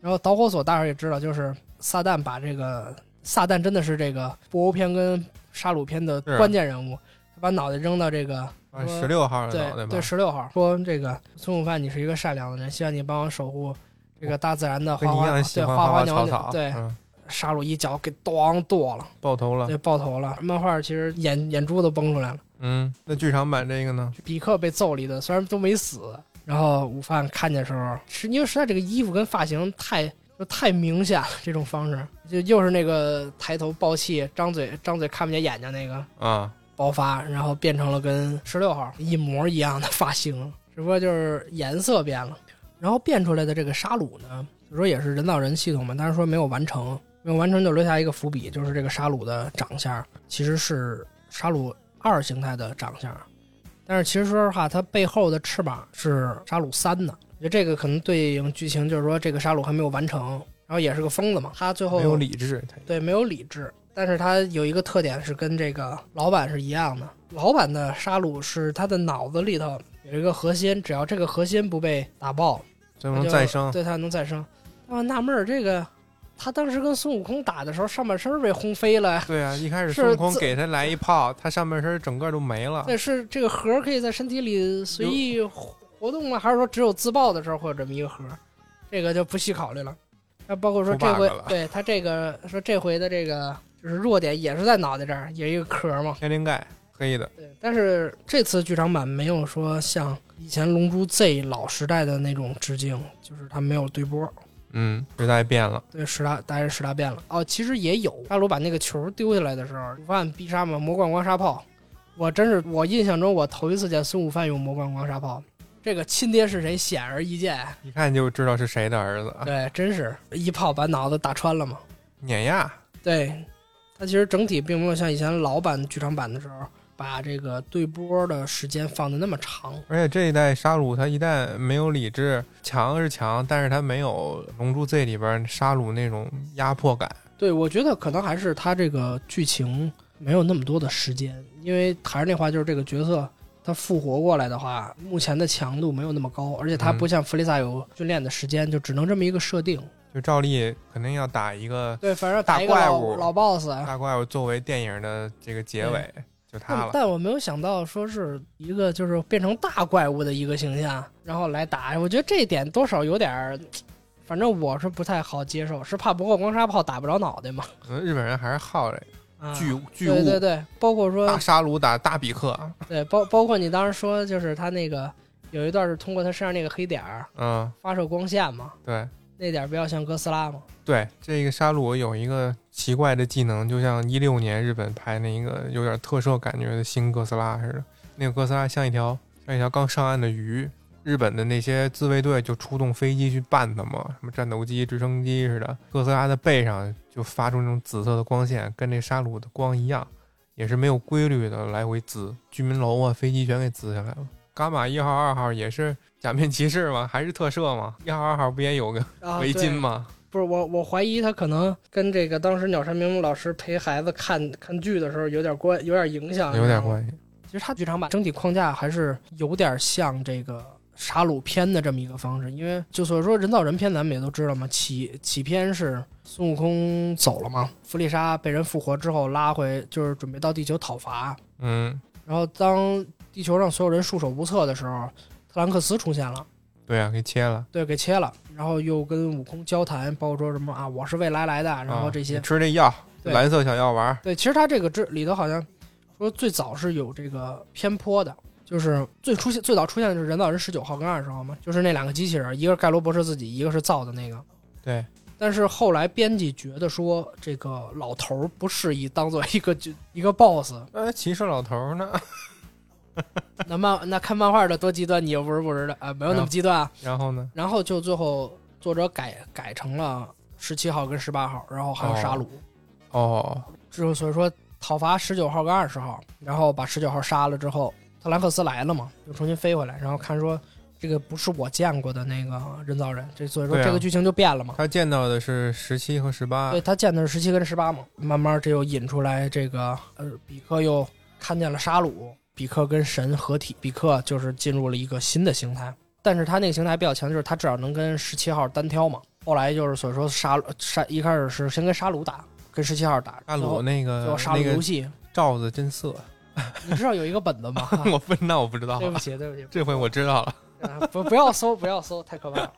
然后导火索大伙也知道，就是撒旦把这个撒旦真的是这个布欧篇跟沙鲁篇的关键人物，他把脑袋扔到这个说十六号的对脑袋吧对，十六号说这个孙悟饭，你是一个善良的人，希望你帮我守护这个大自然的花花对花花鸟鸟，对，嗯，沙鲁一脚给咣剁了，爆头了。对，爆头了。漫画其实眼眼珠都崩出来了。嗯，那剧场版这个呢？比克被揍了一顿，虽然都没死，然后午饭看见的时候，是因为实在这个衣服跟发型太就太明显了，这种方式就又是那个抬头爆气，张嘴张嘴看不见眼睛那个啊，爆发，然后变成了跟十六号一模一样的发型，只不过就是颜色变了。然后变出来的这个沙鲁呢，就说也是人造人系统嘛，但是说没有完成，没有完成就留下一个伏笔，就是这个沙鲁的长相其实是沙鲁二形态的长相，但是其实说实话，它背后的翅膀是沙鲁三的，我觉得这个可能对应剧情，就是说这个沙鲁还没有完成，然后也是个疯子嘛，他最后没有理智，对，没有理智，但是他有一个特点是跟这个老板是一样的。老板的沙鲁是他的脑子里头有一个核心，只要这个核心不被打爆，最后能再生。对他能再生。啊，纳闷儿这个，他当时跟孙悟空打的时候，上半身被轰飞了。对啊，一开始孙悟空给他来一炮，他上半身整个都没了。那是这个核可以在身体里随意活活动吗？还是说只有自爆的时候会有这么一个核？这个就不细考虑了。那包括说这回对他这个说这回的这个就是弱点也是在脑袋这儿，也一个壳嘛。天灵盖黑的，对，但是这次剧场版没有说像以前《龙珠 Z》老时代的那种致敬，就是它没有对波。嗯，时代变了。对，时大当然时代变了。哦，其实也有。沙鲁把那个球丢下来的时候，午饭必杀嘛，魔贯光沙炮。我真是我印象中我头一次见孙悟饭用魔贯光沙炮，这个亲爹是谁显而易见。一看就知道是谁的儿子，对，真是一炮把脑子打穿了嘛。碾压。对，它其实整体并没有像以前老版剧场版的时候，把这个对波的时间放的那么长。而且这一代沙鲁他一旦没有理智，强是强，但是他没有《龙珠 Z》里边沙鲁那种压迫感。对，我觉得可能还是他这个剧情没有那么多的时间，因为还是那话，就是这个角色他复活过来的话，目前的强度没有那么高，而且他嗯不像弗利萨有训练的时间，就只能这么一个设定。就照例肯定要打一个对，反正打一个老怪物老 boss。大怪物作为电影的这个结尾，就他了。但但我没有想到说是一个就是变成大怪物的一个形象，然后来打，我觉得这一点多少有点儿，反正我是不太好接受，是怕不过光沙炮打不着脑袋嘛。嗯日本人还是好这个啊巨巨物，对对对，包括说大沙鲁打大比克，对，包包括你当时说，就是他那个有一段是通过他身上那个黑点儿嗯，发射光线嘛，对那点儿比较像哥斯拉嘛。对，这个沙鲁有一个奇怪的技能，就像一六年日本拍那个有点特摄感觉的新哥斯拉似的，那个哥斯拉像一条像一条刚上岸的鱼。日本的那些自卫队就出动飞机去办它嘛，什么战斗机、直升机似的。哥斯拉的背上就发出那种紫色的光线，跟这沙鲁的光一样，也是没有规律的来回滋，居民楼啊、飞机全给滋下来了。伽马一号、二号也是假面骑士吗？还是特摄吗？一号、二号不也有个啊，围巾吗？不是我，我怀疑他可能跟这个当时鸟山明老师陪孩子看看剧的时候有点关，有点影响，有点。关系。其实他剧场版整体框架还是有点像这个杀戮篇的这么一个方式，因为就所以说人造人篇咱们也都知道嘛，起起篇是孙悟空走了嘛，弗利沙被人复活之后拉回，就是准备到地球讨伐，嗯，然后当地球上所有人束手无策的时候，特兰克斯出现了。对啊，给切了。对，给切了，然后又跟悟空交谈，包括说什么啊，我是未来来的，然后啊这些你，吃这药，蓝色小药丸。对，其实他这个这里头好像说最早是有这个偏颇的，就是最出现最早出现的是人造人十九号跟二十号嘛，就是那两个机器人，一个是盖罗博士自己，一个是造的那个。对，但是后来编辑觉得说这个老头儿不适宜当做一个就一个 boss，呃，骑士老头儿呢？那漫那看漫画的多极端，你又不是不知道啊，没有那么极端啊。然后呢？然后就最后作者改改成了十七号跟十八号，然后还有沙鲁。哦，之后所以说讨伐十九号跟二十号，然后把十九号杀了之后，特兰克斯来了嘛，又重新飞回来，然后看说这个不是我见过的那个人造人，这所以说这个剧情就变了嘛。他见到的是十七和十八对。他见的是十七跟十八嘛，慢慢这又引出来这个呃，比克又看见了沙鲁，比克跟神合体，比克就是进入了一个新的形态，但是他那个形态比较强，就是他至少能跟十七号单挑嘛。后来就是所以说沙沙一开始是先跟沙鲁打，跟十七号打，沙鲁那个后沙鲁游戏，罩子真色，你知道有一个本子吗？我不那 我不知道，对不起，对不起，这回我知道了。啊不不要搜，不要搜，太可怕了。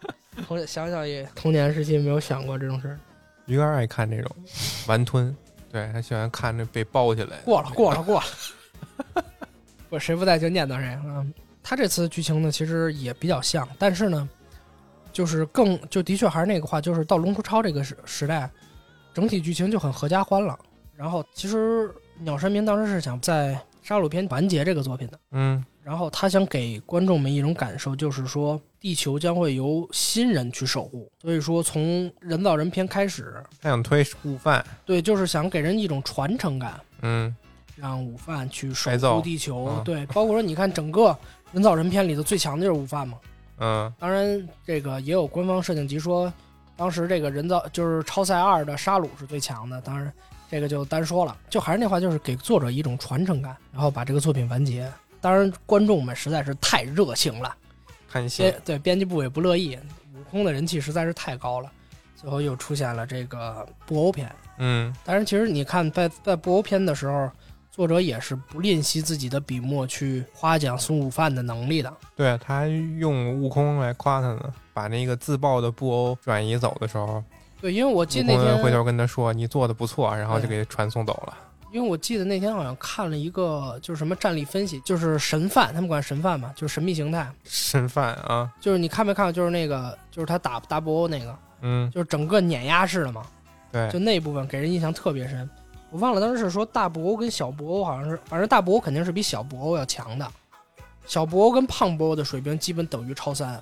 童想想也童年时期没有想过这种事儿。鱼竿爱看这种玩吞，对他喜欢看那被包起来。过了，过了，过了。不，谁不在就念叨谁啊。他这次剧情呢，其实也比较像，但是呢，就是更就的确还是那个话，就是到《龙珠超》这个时时代，整体剧情就很合家欢了。然后其实鸟山明当时是想在杀戮篇完结这个作品的。嗯，然后他想给观众们一种感受，就是说地球将会由新人去守护。所以说，从人造人篇开始，他想推悟饭。对，就是想给人一种传承感，嗯，让午饭去守改造护地球。啊对，包括说你看整个人造人篇里头最强的就是午饭嘛。嗯，当然，这个也有官方设定集说，当时这个人造就是超赛二的沙鲁是最强的。当然，这个就单说了，就还是那话，就是给作者一种传承感，然后把这个作品完结。当然，观众们实在是太热情了。看戏编对编辑部也不乐意，悟空的人气实在是太高了，最后又出现了这个布欧篇。嗯当然，其实你看在在布欧篇的时候，作者也是不吝惜自己的笔墨去夸奖孙悟饭的能力的。对，他还用悟空来夸他呢，把那个自爆的布欧转移走的时候，对，因为我记得那天空回头跟他说：“你做的不错。”然后就给传送走了。因为我记得那天好像看了一个，就是什么战力分析，就是神范，他们管神范嘛，就是神秘形态，神犯啊，就是你看没看过？就是那个，就是他打打布欧那个，嗯，就是整个碾压式的嘛，对就，那部分给人印象特别深。我忘了当时是说大布欧跟小布欧好像是，反正大布欧肯定是比小布欧要强的，小布欧跟胖布欧的水平基本等于超三，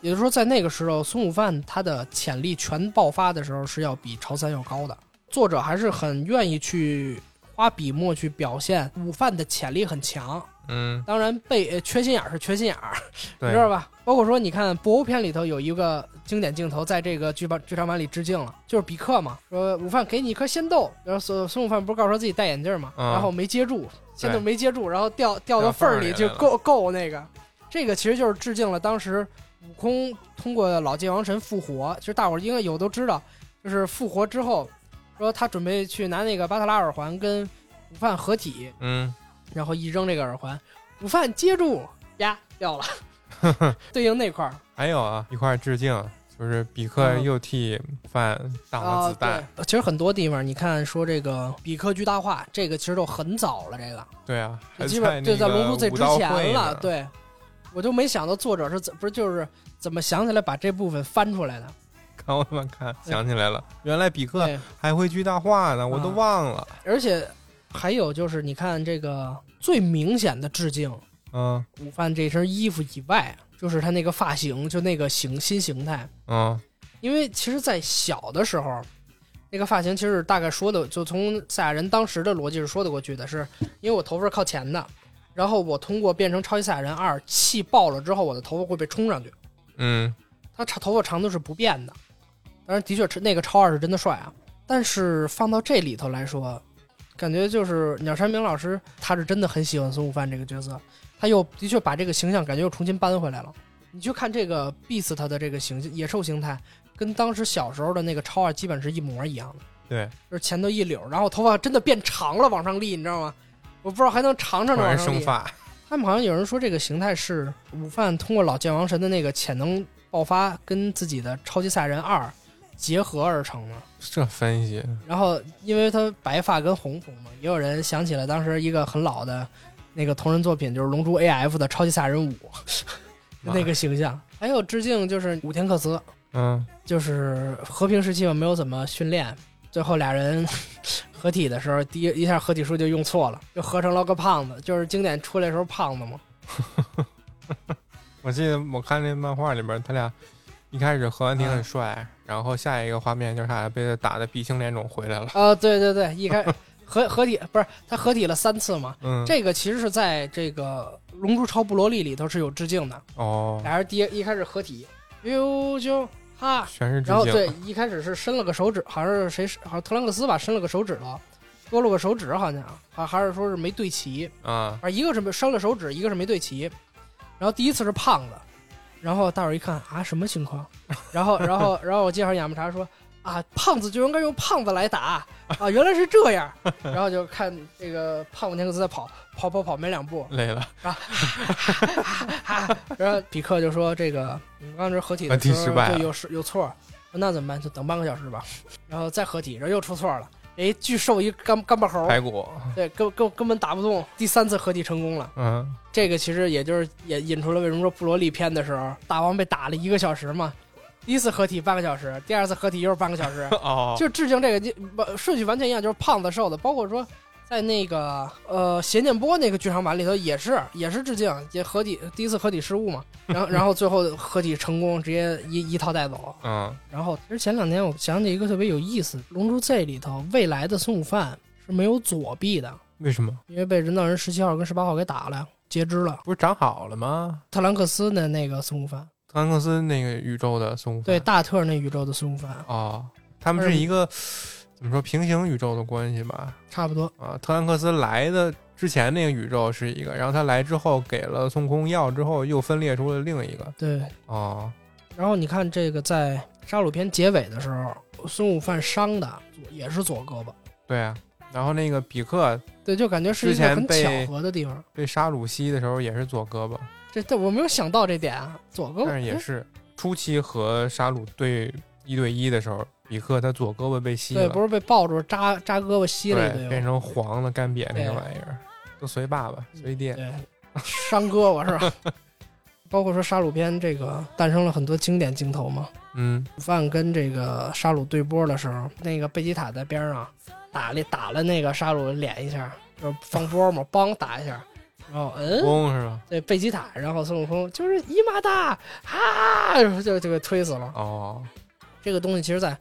也就是说在那个时候，孙悟饭他的潜力全爆发的时候是要比超三要高的。作者还是很愿意去花笔墨去表现悟饭的潜力很强，嗯，当然被呃缺心眼儿是缺心眼儿，你，知道吧？包括说，你看博欧片里头有一个经典镜头，在这个剧版剧场版里致敬了，就是比克嘛，说午饭给你一颗仙豆，然后孙孙悟饭不是告诉说自己戴眼镜嘛，嗯。然后没接住，仙豆没接住，然后掉掉到缝儿里缝儿里就够够那个，这个其实就是致敬了当时悟空通过老界王神复活，其实大伙儿应该有都知道，就是复活之后，说他准备去拿那个巴特拉耳环跟午饭合体，嗯，然后一扔这个耳环，午饭接住呀掉了，对应那块儿。还有啊，一块儿致敬，就是比克嗯又替范挡了啊，子弹。对，其实很多地方，你看说这个比克巨大化，这个其实都很早了，这个对啊，基本对在在龙珠 Z 之前了。对，我就没想到作者是怎不是就是怎么想起来把这部分翻出来的。看我们看，想起来了，原来比克，还会巨大化呢，我都啊忘了。而且还有就是，你看这个最明显的致敬嗯午饭这身衣服以外，就是他那个发型，就那个形新形态。嗯因为其实，在小的时候，那个发型其实大概说的，就从赛亚人当时的逻辑是说得过去的，是因为我头发是靠前的，然后我通过变成超级赛亚人二气爆了之后，我的头发会被冲上去，嗯他长头发长度是不变的。当然，的确那个超二是真的帅啊，但是放到这里头来说，感觉就是鸟山明老师他是真的很喜欢孙悟饭这个角色，他又的确把这个形象感觉又重新搬回来了。你去看这个 Beast 他的这个形象野兽形态，跟当时小时候的那个超二基本是一模一样的，对，就是前头一绺，然后头发真的变长了往上立，你知道吗？我不知道还能长长果的往上立。生发。他们好像有人说这个形态是午饭通过老剑王神的那个潜能爆发跟自己的超级赛亚人二结合而成的。这分析，然后因为他白发跟红瞳嘛，也有人想起了当时一个很老的那个同人作品，就是《龙珠 AF》的超级赛亚人五 那个形象。还有致敬就是武田克斯，嗯就是和平时期嘛，没有怎么训练，最后俩人 合体的时候，第一一下合体术就用错了，就合成了个胖子，就是经典出来的时候胖子嘛。我记得我看那漫画里边，他俩一开始合完体很帅，然后下一个画面就是他俩被他打的鼻青脸肿回来了。啊，对对对，一开合合体不是他合体了三次嘛？嗯，这个其实是在这个《龙珠超布罗利》里头是有致敬的，哦，俩人第一一开始合体，呦就哈，全是致敬然后对。一开始是伸了个手指，好像是谁好像特兰克斯吧，伸了个手指头，多了个手指好像，还还是说是没对齐，啊，啊一个是没伸了手指，一个是没对齐。然后第一次是胖子，然后大伙一看啊，什么情况？然后然后然后我介绍雅木茶说啊，胖子就应该用胖子来打啊，原来是这样。然后就看这个胖子尼克斯在跑跑跑跑没两步，累了啊，然后比克就说这个你们刚才合体的时候有失有错，那怎么办？就等半个小时吧。然后再合体，然后又出错了。哎，巨兽一干干巴猴，排骨，对，根根根本打不动。第三次合体成功了。嗯，这个其实也就是也引出了为什么说布罗利篇的时候，大王被打了一个小时嘛。第一次合体半个小时，第二次合体又是半个小时，哦，就致敬这个顺序完全一样，就是胖子瘦的，包括说在那个呃邪念波那个剧场版里头也是也是致敬，也合体第一次合体失误嘛，然后然后最后合体成功，直接一一套带走。嗯，然后其实前两天我想起一个特别有意思，《龙珠 Z》里头未来的孙悟饭是没有左臂的，为什么？因为被人造人十七号跟十八号给打了，截肢了。不是长好了吗？特兰克斯的那个孙悟饭，特兰克斯那个宇宙的孙悟空，对大特那宇宙的孙悟饭，哦，他们是一个怎么说平行宇宙的关系吧？差不多。啊，特兰克斯来的之前那个宇宙是一个，然后他来之后给了孙悟空药之后，又分裂出了另一个。对，哦，然后你看这个在杀戮篇结尾的时候，孙悟饭伤的也是左胳膊，对啊。然后那个比克对，就感觉是一之个很巧合的地方。被杀鲁西的时候也是左胳膊，这这我没有想到这点啊，左胳膊但是也是初期和沙鲁对一对一的时候，比克他左胳膊被吸对，了，不是被抱住扎扎胳膊吸了一对，顿变成黄的干瘪那对个玩意儿，都随爸爸随爹。对，伤胳膊是吧？包括说沙鲁篇这个诞生了很多经典镜头嘛。嗯，范跟这个沙鲁对波的时候，那个贝吉塔在边上打了打了那个沙鲁脸一下，就是放波嘛，梆打一下，然后嗯，嗡是吧？对贝吉塔，然后孙悟空就是伊玛达哈，然后就就给推死了。哦，这个东西其实在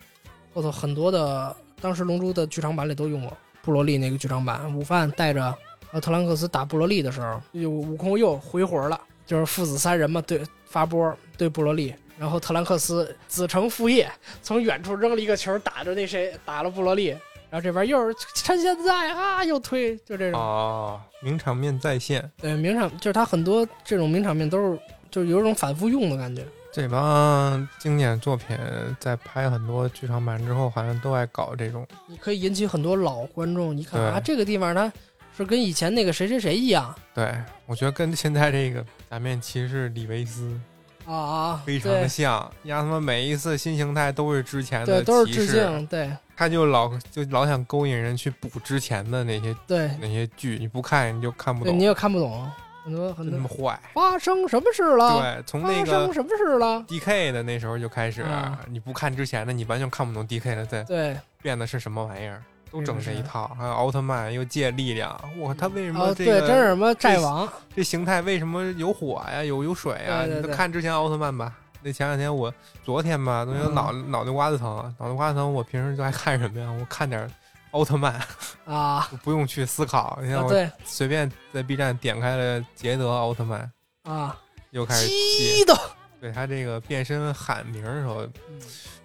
后头很多的当时《龙珠》的剧场版里都用过。布罗利那个剧场版，午饭带着呃特兰克斯打布罗利的时候，有悟空又回魂了，就是父子三人嘛，对发波对布罗利，然后特兰克斯子承父业，从远处扔了一个球打着那谁打了布罗利，然后这边又是趁现在啊又推，就这种。哦，名场面再现。对，名场就是他很多这种名场面都是就是有一种反复用的感觉。这帮经典作品在拍很多剧场版之后，好像都爱搞这种。你可以引起很多老观众，你看啊，这个地方它是跟以前那个谁谁谁一样对，我觉得跟现在这个假面骑士李维斯啊啊，非常的对像，让他们每一次新形态都是之前对，的都是致敬，对他就老就老想勾引人去补之前的那些对那些剧，你不看你就看不，懂，你也看不懂很多很多那么。坏。发生什么事了？对，从那个发生什么事了？D K 的那时候就开始，嗯你不看之前的，你完全看不懂 D K 的在对，变的是什么玩意儿，都整这一套。还有奥特曼又借力量，我，他为什么哦，对，这个、真是什么债王，这形态为什么有火呀，有有水呀？你对对对都看之前奥特曼吧。那前两天我昨天吧，都有嗯脑、脑袋瓜子疼，脑袋瓜子疼。我平时就爱看什么呀？我看点奥特曼，啊不用去思考。你看啊，我对随便在 B 站点开了捷德奥特曼，啊，又开始记。激动，对他这个变身喊名儿的时候，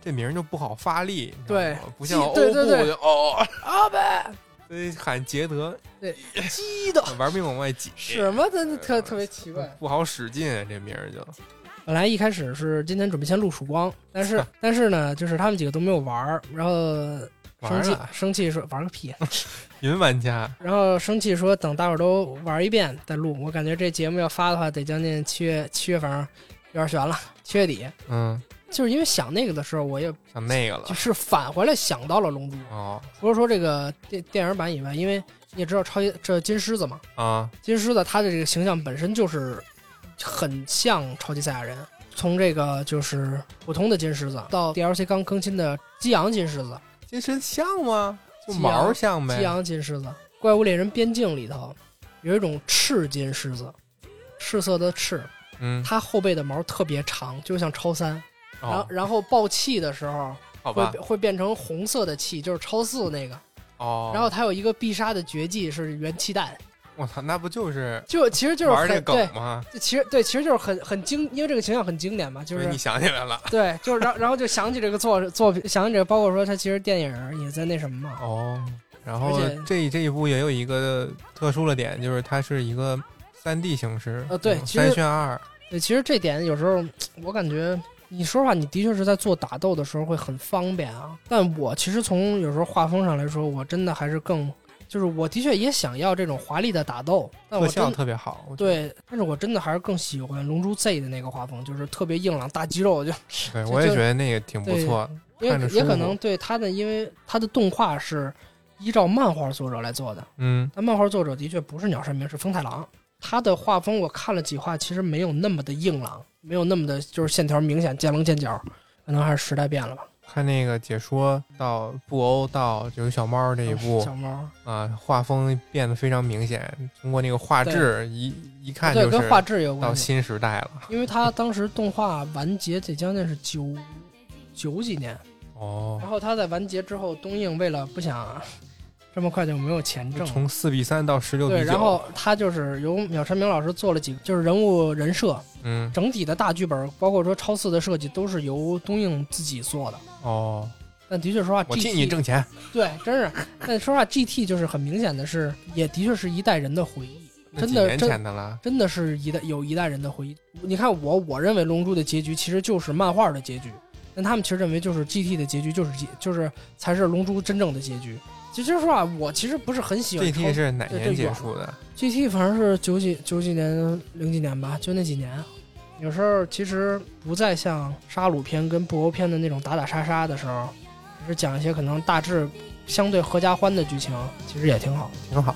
这名儿就不好发力，对不像欧布对对对就哦，阿贝，所以喊捷德对激动，玩命往外挤，什么真的特特别奇怪。不好使劲啊，这名儿就本来一开始是今天准备先录曙光，但是但是呢，就是他们几个都没有玩儿，然后生气了生气说玩个屁，云玩家。然后生气说等大伙儿都玩一遍再录。我感觉这节目要发的话，得将近七月七月份儿有点悬了，七月底。嗯，就是因为想那个的时候，我也想那个了。就是返回来想到了《龙珠》，哦。除了说这个电电影版以外，因为你也知道超级这金狮子嘛，啊，金狮子它的这个形象本身就是很像超级赛亚人。从这个就是普通的金狮子到 DLC 刚更新的激昂金狮子，金身像吗？就毛像呗。激昂金狮子，怪物猎人边境里头有一种赤金狮子，赤色的赤，嗯，它后背的毛特别长，就像超三。然后哦，然后爆气的时候会，会变成红色的气，就是超四那个。哦，然后它有一个必杀的绝技是元气弹，我操，那不就是就其实就是玩这梗，吗？就其实对，其实就是很很经，因为这个形象很经典嘛，就是你想起来了。对，就是然后然后就想起这个作作品，想起这个，包括说它其实电影也在那什么嘛，哦，然后这这一部也有一个特殊的点，就是它是一个三 D 形式，嗯呃对其实三选二，对，其实这点有时候我感觉，你说实话，你的确是在做打斗的时候会很方便啊。但我其实从有时候画风上来说，我真的还是更，就是我的确也想要这种华丽的打斗，但我特效特别好。对，但是我真的还是更喜欢《龙珠 Z》的那个画风，就是特别硬朗大肌肉，就对我也觉得那个挺不错。因为也可能对他的，因为他的动画是依照漫画作者来做的，嗯，但漫画作者的确不是鸟山明，是风太郎。他的画风我看了几画，其实没有那么的硬朗，没有那么的就是线条明显、见棱见角，可能还是时代变了吧。看那个解说到布欧到就是小猫这一部小猫，啊，画风变得非常明显，通过那个画质一一看对，就是跟画质有关系，到新时代了。因为他当时动画完结得将近是九九几年，哦。然，后他在完结之后，东映为了不想这么快就没有钱挣，从四比三到十六比对，然后他就是由秒山明老师做了几个，就是人物人设，嗯，整体的大剧本，包括说超四的设计，都是由东映自己做的。哦，但的确说话我替你挣钱。对，真是。但说实话，GT 就是很明显的是，也的确是一代人的回忆。真的真前的了。真的是一代有一代人的回忆。你看我，我认为《龙珠》的结局其实就是漫画的结局，但他们其实认为就是 GT 的结局就是结就是才是《龙珠》真正的结局。其实说实话，我其实不是很喜欢 GT 超是哪年结束的？GT，反正是九几九几年零几年吧，就那几年。有时候其实不再像杀戮片跟布欧片的那种打打杀杀的时候，只是讲一些可能大致相对合家欢的剧情，其实也挺好。挺好。